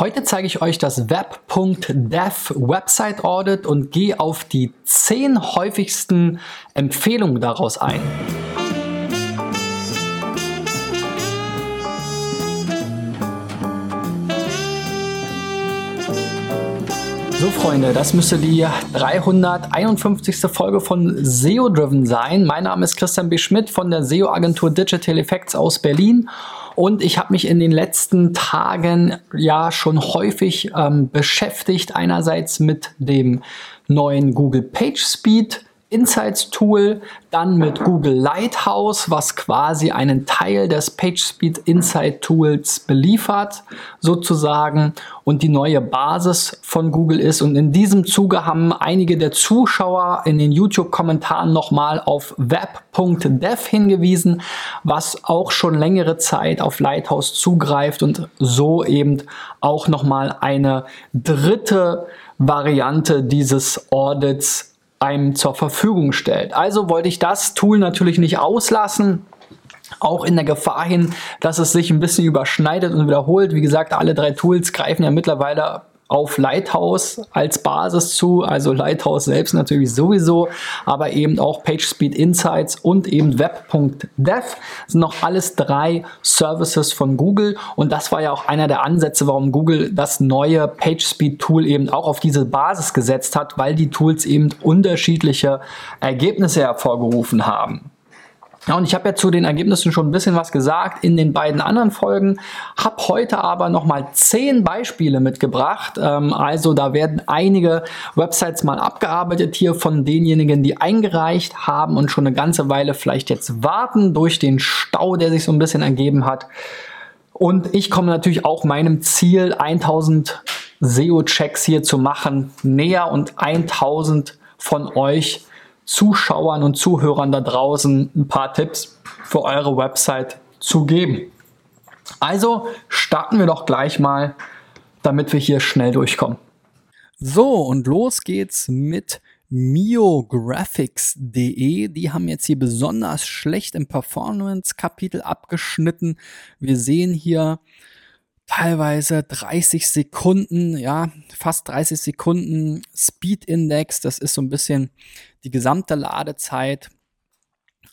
Heute zeige ich euch das web.dev Website Audit und gehe auf die 10 häufigsten Empfehlungen daraus ein. So Freunde, das müsste die 351. Folge von SEO Driven sein. Mein Name ist Christian B. Schmidt von der SEO Agentur Digital Effects aus Berlin und ich habe mich in den letzten Tagen ja schon häufig ähm, beschäftigt, einerseits mit dem neuen Google PageSpeed Insights Tool, dann mit Google Lighthouse, was quasi einen Teil des PageSpeed Insight Tools beliefert, sozusagen, und die neue Basis von Google ist. Und in diesem Zuge haben einige der Zuschauer in den YouTube-Kommentaren nochmal auf web.dev hingewiesen, was auch schon längere Zeit auf Lighthouse zugreift und so eben auch nochmal eine dritte Variante dieses Audits einem zur Verfügung stellt. Also wollte ich das Tool natürlich nicht auslassen. Auch in der Gefahr hin, dass es sich ein bisschen überschneidet und wiederholt. Wie gesagt, alle drei Tools greifen ja mittlerweile auf Lighthouse als Basis zu, also Lighthouse selbst natürlich sowieso, aber eben auch PageSpeed Insights und eben Web.dev sind noch alles drei Services von Google. Und das war ja auch einer der Ansätze, warum Google das neue PageSpeed Tool eben auch auf diese Basis gesetzt hat, weil die Tools eben unterschiedliche Ergebnisse hervorgerufen haben. Ja, und ich habe ja zu den Ergebnissen schon ein bisschen was gesagt in den beiden anderen Folgen, habe heute aber nochmal zehn Beispiele mitgebracht. Ähm, also da werden einige Websites mal abgearbeitet hier von denjenigen, die eingereicht haben und schon eine ganze Weile vielleicht jetzt warten durch den Stau, der sich so ein bisschen ergeben hat. Und ich komme natürlich auch meinem Ziel 1000 SEO-Checks hier zu machen näher und 1000 von euch Zuschauern und Zuhörern da draußen ein paar Tipps für eure Website zu geben. Also starten wir doch gleich mal, damit wir hier schnell durchkommen. So, und los geht's mit miographics.de. Die haben jetzt hier besonders schlecht im Performance-Kapitel abgeschnitten. Wir sehen hier teilweise 30 Sekunden, ja, fast 30 Sekunden Speed Index. Das ist so ein bisschen die gesamte Ladezeit.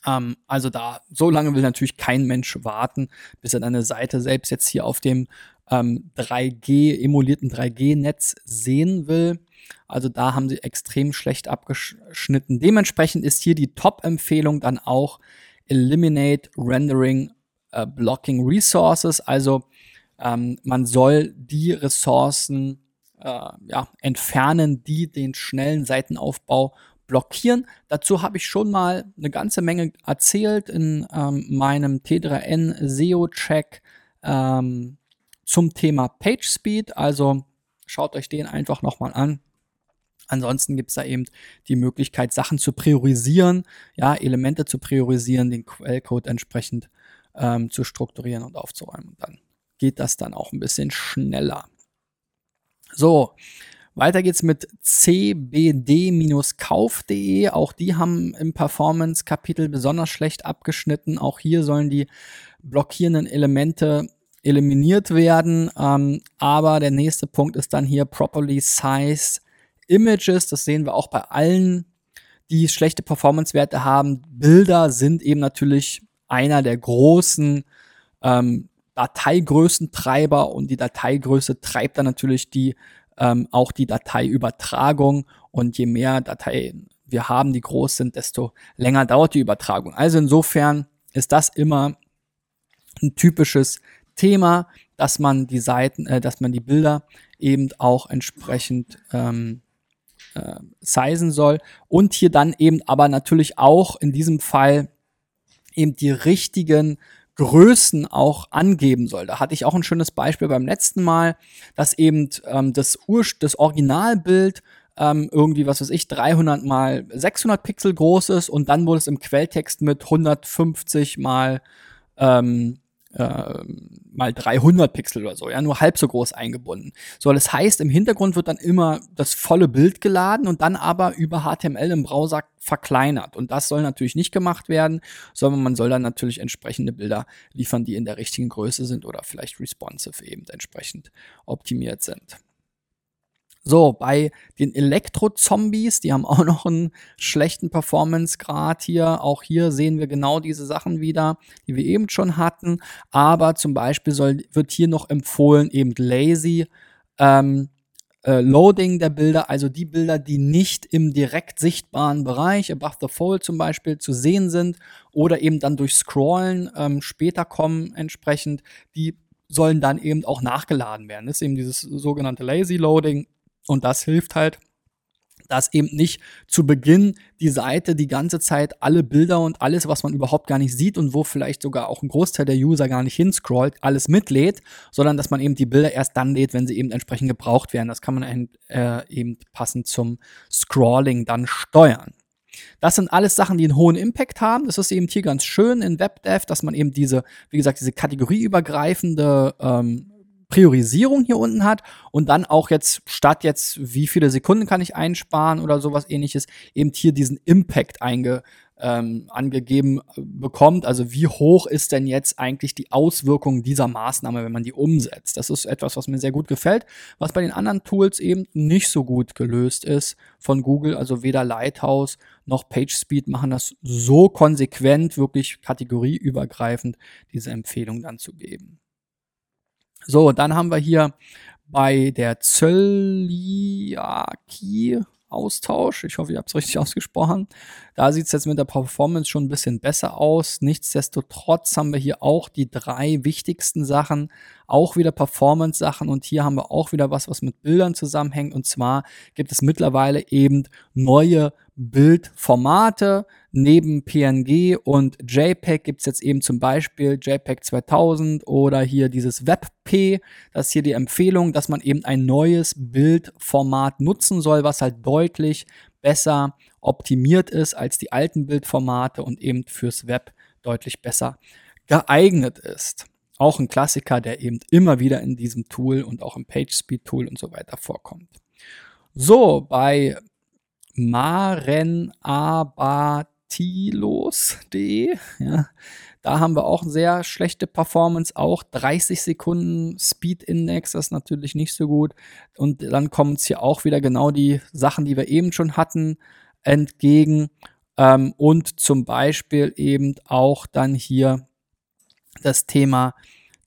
Ähm, also da, so lange will natürlich kein Mensch warten, bis er deine Seite selbst jetzt hier auf dem ähm, 3G, emulierten 3G-Netz sehen will. Also da haben sie extrem schlecht abgeschnitten. Dementsprechend ist hier die Top-Empfehlung dann auch Eliminate Rendering äh, Blocking Resources. Also ähm, man soll die Ressourcen äh, ja, entfernen, die den schnellen Seitenaufbau blockieren. Dazu habe ich schon mal eine ganze Menge erzählt in ähm, meinem T3N SEO-Check ähm, zum Thema PageSpeed. Also schaut euch den einfach nochmal an. Ansonsten gibt es da eben die Möglichkeit, Sachen zu priorisieren, ja, Elemente zu priorisieren, den Quellcode entsprechend ähm, zu strukturieren und aufzuräumen. Und dann geht das dann auch ein bisschen schneller. So, weiter geht's mit cbd-kauf.de. Auch die haben im Performance-Kapitel besonders schlecht abgeschnitten. Auch hier sollen die blockierenden Elemente eliminiert werden. Ähm, aber der nächste Punkt ist dann hier properly size images. Das sehen wir auch bei allen, die schlechte Performance-Werte haben. Bilder sind eben natürlich einer der großen ähm, Dateigrößentreiber und die Dateigröße treibt dann natürlich die ähm, auch die Dateiübertragung. Und je mehr Dateien wir haben, die groß sind, desto länger dauert die Übertragung. Also insofern ist das immer ein typisches Thema, dass man die Seiten, äh, dass man die Bilder eben auch entsprechend ähm, äh, sizen soll und hier dann eben aber natürlich auch in diesem Fall eben die richtigen Größen auch angeben soll. Da hatte ich auch ein schönes Beispiel beim letzten Mal, dass eben ähm, das, Ur das Originalbild ähm, irgendwie, was weiß ich, 300 mal 600 Pixel groß ist und dann wurde es im Quelltext mit 150 mal ähm, äh, mal 300 Pixel oder so, ja, nur halb so groß eingebunden. So, das heißt, im Hintergrund wird dann immer das volle Bild geladen und dann aber über HTML im Browser verkleinert. Und das soll natürlich nicht gemacht werden, sondern man soll dann natürlich entsprechende Bilder liefern, die in der richtigen Größe sind oder vielleicht responsive eben entsprechend optimiert sind. So, bei den Elektro-Zombies, die haben auch noch einen schlechten Performance-Grad hier. Auch hier sehen wir genau diese Sachen wieder, die wir eben schon hatten. Aber zum Beispiel soll, wird hier noch empfohlen, eben lazy ähm, äh, Loading der Bilder, also die Bilder, die nicht im direkt sichtbaren Bereich, above the fold zum Beispiel, zu sehen sind oder eben dann durch Scrollen ähm, später kommen entsprechend, die sollen dann eben auch nachgeladen werden. Das ist eben dieses sogenannte Lazy Loading und das hilft halt, dass eben nicht zu Beginn die Seite die ganze Zeit alle Bilder und alles, was man überhaupt gar nicht sieht und wo vielleicht sogar auch ein Großteil der User gar nicht hinscrollt, alles mitlädt, sondern dass man eben die Bilder erst dann lädt, wenn sie eben entsprechend gebraucht werden. Das kann man äh, eben passend zum Scrolling dann steuern. Das sind alles Sachen, die einen hohen Impact haben. Das ist eben hier ganz schön in WebDev, dass man eben diese, wie gesagt, diese kategorieübergreifende ähm, Priorisierung hier unten hat und dann auch jetzt statt jetzt, wie viele Sekunden kann ich einsparen oder sowas ähnliches, eben hier diesen Impact einge, ähm, angegeben äh, bekommt. Also wie hoch ist denn jetzt eigentlich die Auswirkung dieser Maßnahme, wenn man die umsetzt? Das ist etwas, was mir sehr gut gefällt, was bei den anderen Tools eben nicht so gut gelöst ist von Google. Also weder Lighthouse noch PageSpeed machen das so konsequent, wirklich kategorieübergreifend diese Empfehlung dann zu geben. So, dann haben wir hier bei der Zöliakie Austausch. Ich hoffe, ich habe es richtig ausgesprochen. Da sieht es jetzt mit der Performance schon ein bisschen besser aus. Nichtsdestotrotz haben wir hier auch die drei wichtigsten Sachen, auch wieder Performance-Sachen und hier haben wir auch wieder was, was mit Bildern zusammenhängt. Und zwar gibt es mittlerweile eben neue Bildformate. Neben PNG und JPEG gibt es jetzt eben zum Beispiel JPEG 2000 oder hier dieses WebP. Das ist hier die Empfehlung, dass man eben ein neues Bildformat nutzen soll, was halt deutlich besser optimiert ist als die alten Bildformate und eben fürs Web deutlich besser geeignet ist. Auch ein Klassiker, der eben immer wieder in diesem Tool und auch im PageSpeed Tool und so weiter vorkommt. So, bei marenabatilos.de. Ja, da haben wir auch sehr schlechte Performance, auch 30 Sekunden Speed Index, das ist natürlich nicht so gut. Und dann kommen uns hier auch wieder genau die Sachen, die wir eben schon hatten, entgegen. Ähm, und zum Beispiel eben auch dann hier das Thema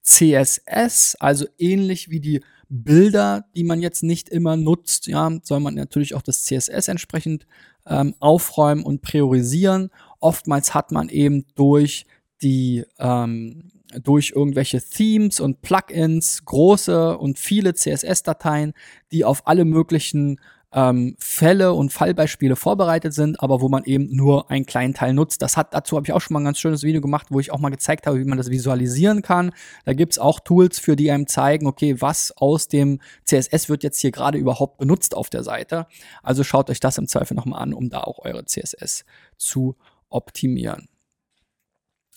CSS, also ähnlich wie die Bilder, die man jetzt nicht immer nutzt, ja, soll man natürlich auch das CSS entsprechend ähm, aufräumen und priorisieren. Oftmals hat man eben durch die ähm, durch irgendwelche Themes und Plugins große und viele CSS-Dateien, die auf alle möglichen ähm, Fälle und Fallbeispiele vorbereitet sind, aber wo man eben nur einen kleinen Teil nutzt. Das hat, dazu habe ich auch schon mal ein ganz schönes Video gemacht, wo ich auch mal gezeigt habe, wie man das visualisieren kann. Da gibt's auch Tools, für die einem zeigen, okay, was aus dem CSS wird jetzt hier gerade überhaupt benutzt auf der Seite. Also schaut euch das im Zweifel nochmal an, um da auch eure CSS zu optimieren.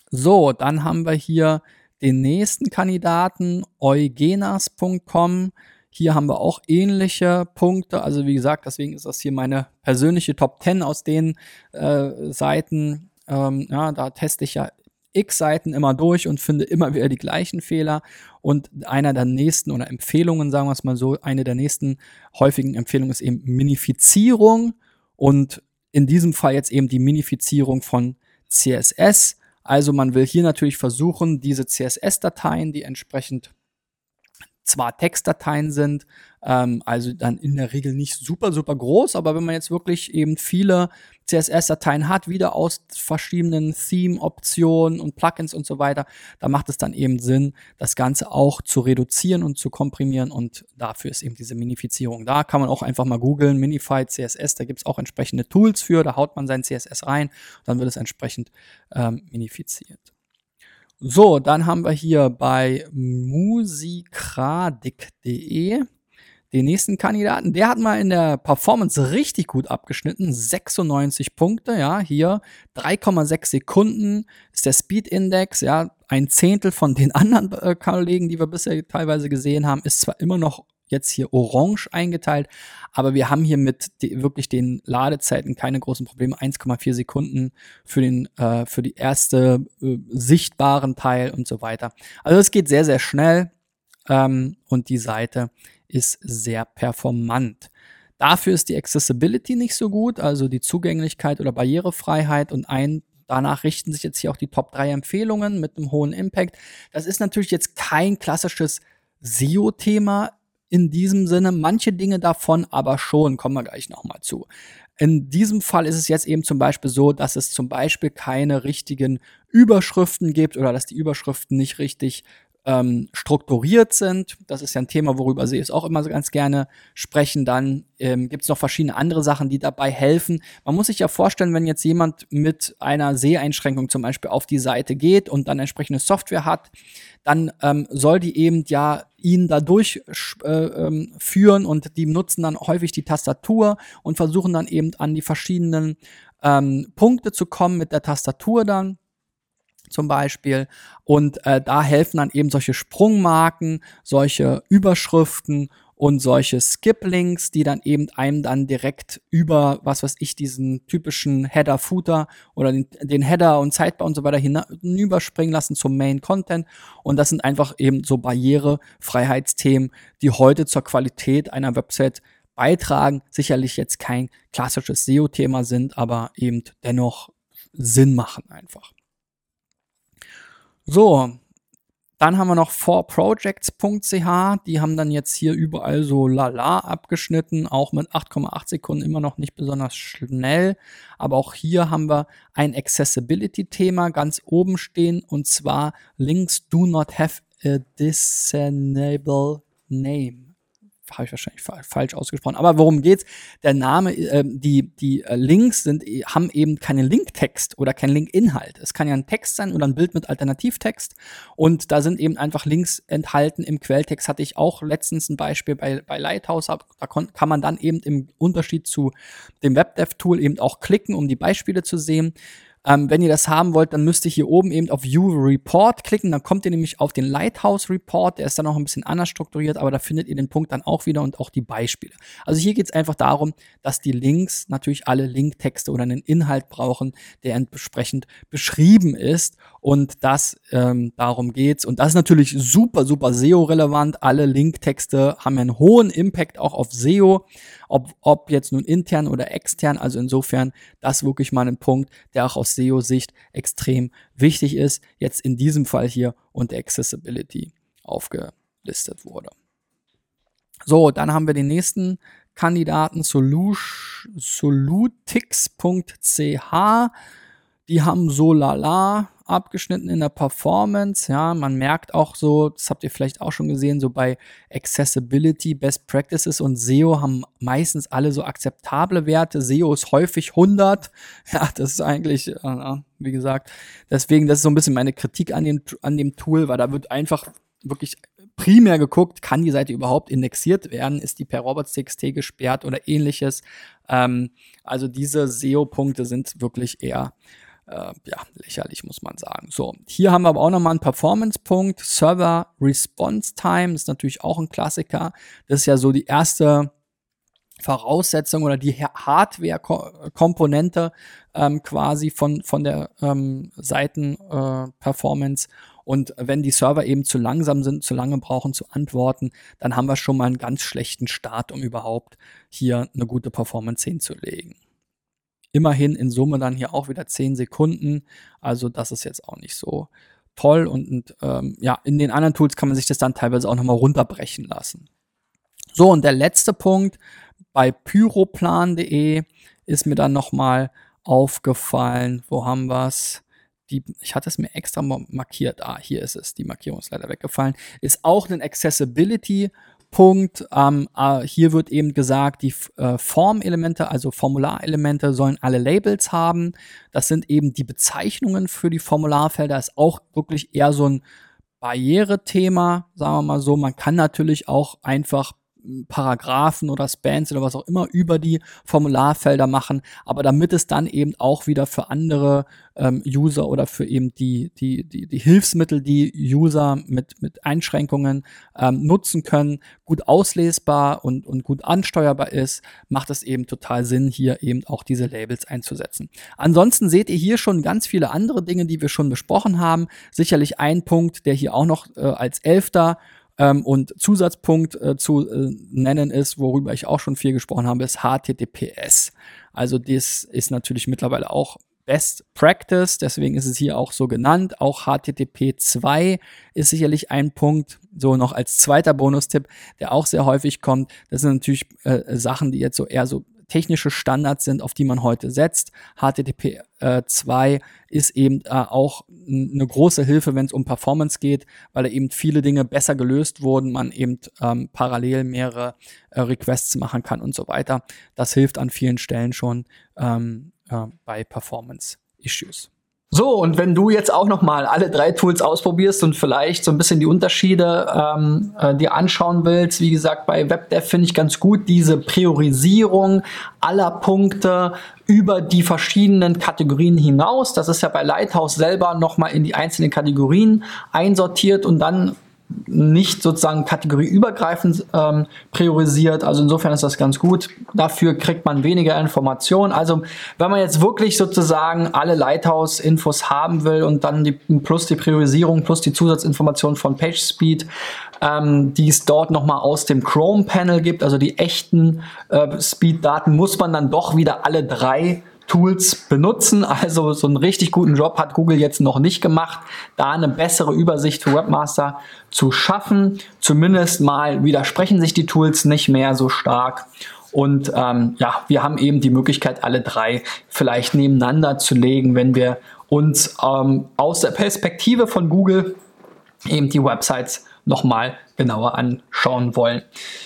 So, dann haben wir hier den nächsten Kandidaten, eugenas.com. Hier haben wir auch ähnliche Punkte. Also wie gesagt, deswegen ist das hier meine persönliche Top 10 aus den äh, Seiten. Ähm, ja, da teste ich ja x Seiten immer durch und finde immer wieder die gleichen Fehler. Und einer der nächsten oder Empfehlungen, sagen wir es mal so, eine der nächsten häufigen Empfehlungen ist eben Minifizierung und in diesem Fall jetzt eben die Minifizierung von CSS. Also man will hier natürlich versuchen, diese CSS-Dateien, die entsprechend zwar Textdateien sind, ähm, also dann in der Regel nicht super, super groß, aber wenn man jetzt wirklich eben viele CSS-Dateien hat, wieder aus verschiedenen Theme-Optionen und Plugins und so weiter, da macht es dann eben Sinn, das Ganze auch zu reduzieren und zu komprimieren und dafür ist eben diese Minifizierung da. Kann man auch einfach mal googeln, Minify CSS, da gibt es auch entsprechende Tools für, da haut man sein CSS rein, dann wird es entsprechend ähm, minifiziert. So, dann haben wir hier bei musikradik.de den nächsten Kandidaten. Der hat mal in der Performance richtig gut abgeschnitten. 96 Punkte, ja, hier 3,6 Sekunden ist der Speed Index, ja, ein Zehntel von den anderen äh, Kollegen, die wir bisher teilweise gesehen haben, ist zwar immer noch jetzt hier orange eingeteilt, aber wir haben hier mit wirklich den Ladezeiten keine großen Probleme. 1,4 Sekunden für den äh, für die erste äh, sichtbaren Teil und so weiter. Also es geht sehr sehr schnell ähm, und die Seite ist sehr performant. Dafür ist die Accessibility nicht so gut, also die Zugänglichkeit oder Barrierefreiheit und ein Danach richten sich jetzt hier auch die Top 3 Empfehlungen mit einem hohen Impact. Das ist natürlich jetzt kein klassisches SEO-Thema in diesem Sinne. Manche Dinge davon aber schon, kommen wir gleich nochmal zu. In diesem Fall ist es jetzt eben zum Beispiel so, dass es zum Beispiel keine richtigen Überschriften gibt oder dass die Überschriften nicht richtig ähm, strukturiert sind. Das ist ja ein Thema, worüber Sie es auch immer ganz gerne sprechen. Dann ähm, gibt es noch verschiedene andere Sachen, die dabei helfen. Man muss sich ja vorstellen, wenn jetzt jemand mit einer Seheinschränkung zum Beispiel auf die Seite geht und dann entsprechende Software hat, dann ähm, soll die eben ja ihn da durchführen äh, ähm, und die nutzen dann häufig die Tastatur und versuchen dann eben an die verschiedenen ähm, Punkte zu kommen mit der Tastatur dann zum Beispiel. Und äh, da helfen dann eben solche Sprungmarken, solche Überschriften und solche Skip-Links, die dann eben einem dann direkt über, was weiß ich, diesen typischen Header-Footer oder den, den, Header und Sidebar und so weiter hinüberspringen lassen zum Main-Content. Und das sind einfach eben so Barrierefreiheitsthemen, die heute zur Qualität einer Website beitragen. Sicherlich jetzt kein klassisches SEO-Thema sind, aber eben dennoch Sinn machen einfach. So, dann haben wir noch 4projects.ch, die haben dann jetzt hier überall so lala abgeschnitten, auch mit 8,8 Sekunden immer noch nicht besonders schnell. Aber auch hier haben wir ein Accessibility-Thema ganz oben stehen und zwar Links do not have a discernible name habe ich wahrscheinlich fa falsch ausgesprochen. Aber worum geht's? Der Name, äh, die, die äh, Links sind, äh, haben eben keinen Linktext oder keinen Linkinhalt. Es kann ja ein Text sein oder ein Bild mit Alternativtext. Und da sind eben einfach Links enthalten. Im Quelltext hatte ich auch letztens ein Beispiel bei, bei Lighthouse. Da kann man dann eben im Unterschied zu dem WebDev-Tool eben auch klicken, um die Beispiele zu sehen. Ähm, wenn ihr das haben wollt, dann müsst ihr hier oben eben auf View Report klicken. Dann kommt ihr nämlich auf den Lighthouse Report. Der ist dann noch ein bisschen anders strukturiert, aber da findet ihr den Punkt dann auch wieder und auch die Beispiele. Also hier geht es einfach darum, dass die Links natürlich alle Linktexte oder einen Inhalt brauchen, der entsprechend beschrieben ist. Und das ähm, darum geht's. Und das ist natürlich super, super SEO-relevant. Alle Linktexte haben einen hohen Impact auch auf SEO ob, ob jetzt nun intern oder extern. Also insofern, das wirklich mal ein Punkt, der auch aus SEO-Sicht extrem wichtig ist, jetzt in diesem Fall hier unter Accessibility aufgelistet wurde. So, dann haben wir den nächsten Kandidaten Solutix.ch. Die haben so lala abgeschnitten in der Performance. Ja, man merkt auch so, das habt ihr vielleicht auch schon gesehen, so bei Accessibility, Best Practices und SEO haben meistens alle so akzeptable Werte. SEO ist häufig 100. Ja, das ist eigentlich, äh, wie gesagt, deswegen, das ist so ein bisschen meine Kritik an dem, an dem Tool, weil da wird einfach wirklich primär geguckt, kann die Seite überhaupt indexiert werden? Ist die per robots.txt gesperrt oder ähnliches? Ähm, also diese SEO-Punkte sind wirklich eher äh, ja, lächerlich, muss man sagen. So, hier haben wir aber auch nochmal einen Performance-Punkt. Server Response Time ist natürlich auch ein Klassiker. Das ist ja so die erste Voraussetzung oder die Hardware-Komponente ähm, quasi von, von der ähm, Seiten-Performance. Äh, und wenn die Server eben zu langsam sind, zu lange brauchen zu antworten, dann haben wir schon mal einen ganz schlechten Start, um überhaupt hier eine gute Performance hinzulegen. Immerhin in Summe dann hier auch wieder 10 Sekunden. Also das ist jetzt auch nicht so toll. Und, und ähm, ja, in den anderen Tools kann man sich das dann teilweise auch nochmal runterbrechen lassen. So, und der letzte Punkt bei pyroplan.de ist mir dann nochmal aufgefallen. Wo haben wir es? ich hatte es mir extra markiert. Ah, hier ist es. Die Markierung ist leider weggefallen. Ist auch ein Accessibility Punkt. Ähm, äh, hier wird eben gesagt, die äh, Formelemente, also Formularelemente, sollen alle Labels haben. Das sind eben die Bezeichnungen für die Formularfelder. Ist auch wirklich eher so ein Barrierethema, sagen wir mal so. Man kann natürlich auch einfach Paragraphen oder Spans oder was auch immer über die Formularfelder machen, aber damit es dann eben auch wieder für andere ähm, User oder für eben die, die, die, die Hilfsmittel, die User mit, mit Einschränkungen ähm, nutzen können, gut auslesbar und, und gut ansteuerbar ist, macht es eben total Sinn, hier eben auch diese Labels einzusetzen. Ansonsten seht ihr hier schon ganz viele andere Dinge, die wir schon besprochen haben. Sicherlich ein Punkt, der hier auch noch äh, als Elfter ähm, und Zusatzpunkt äh, zu äh, nennen ist, worüber ich auch schon viel gesprochen habe, ist HTTPS. Also das ist natürlich mittlerweile auch Best Practice, deswegen ist es hier auch so genannt. Auch HTTP 2 ist sicherlich ein Punkt, so noch als zweiter Bonustipp, der auch sehr häufig kommt. Das sind natürlich äh, Sachen, die jetzt so eher so technische Standards sind, auf die man heute setzt. HTTP äh, 2 ist eben äh, auch eine große Hilfe, wenn es um Performance geht, weil eben viele Dinge besser gelöst wurden, man eben ähm, parallel mehrere äh, Requests machen kann und so weiter. Das hilft an vielen Stellen schon ähm, äh, bei Performance Issues. So, und wenn du jetzt auch noch mal alle drei Tools ausprobierst und vielleicht so ein bisschen die Unterschiede ähm, äh, dir anschauen willst, wie gesagt, bei WebDev finde ich ganz gut diese Priorisierung aller Punkte über die verschiedenen Kategorien hinaus. Das ist ja bei Lighthouse selber noch mal in die einzelnen Kategorien einsortiert und dann nicht sozusagen kategorieübergreifend ähm, priorisiert. Also insofern ist das ganz gut. Dafür kriegt man weniger Informationen. Also wenn man jetzt wirklich sozusagen alle Lighthouse-Infos haben will und dann die, plus die Priorisierung plus die Zusatzinformationen von PageSpeed, ähm, die es dort nochmal aus dem Chrome-Panel gibt, also die echten äh, Speed-Daten, muss man dann doch wieder alle drei Tools benutzen. Also so einen richtig guten Job hat Google jetzt noch nicht gemacht, da eine bessere Übersicht für Webmaster zu schaffen. Zumindest mal widersprechen sich die Tools nicht mehr so stark. Und ähm, ja, wir haben eben die Möglichkeit, alle drei vielleicht nebeneinander zu legen, wenn wir uns ähm, aus der Perspektive von Google eben die Websites nochmal genauer anschauen wollen.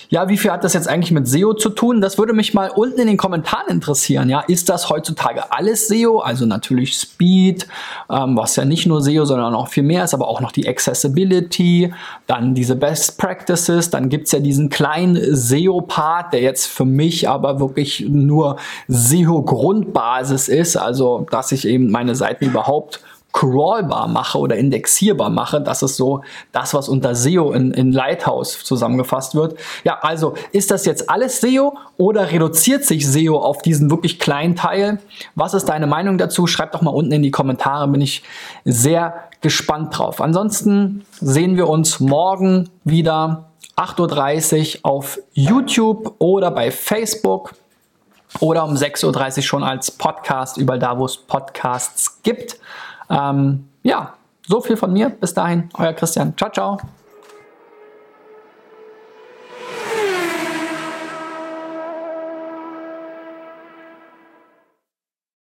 Ja, wie viel hat das jetzt eigentlich mit SEO zu tun? Das würde mich mal unten in den Kommentaren interessieren. Ja, ist das heutzutage alles SEO? Also natürlich Speed, ähm, was ja nicht nur SEO, sondern auch viel mehr ist, aber auch noch die Accessibility, dann diese Best Practices, dann gibt's ja diesen kleinen SEO-Part, der jetzt für mich aber wirklich nur SEO-Grundbasis ist, also dass ich eben meine Seiten überhaupt crawlbar mache oder indexierbar mache. Das ist so das, was unter SEO in, in Lighthouse zusammengefasst wird. Ja, also ist das jetzt alles SEO oder reduziert sich SEO auf diesen wirklich kleinen Teil? Was ist deine Meinung dazu? Schreib doch mal unten in die Kommentare, bin ich sehr gespannt drauf. Ansonsten sehen wir uns morgen wieder 8.30 Uhr auf YouTube oder bei Facebook oder um 6.30 Uhr schon als Podcast, überall da, wo es Podcasts gibt. Ähm, ja, so viel von mir. Bis dahin, euer Christian. Ciao, ciao.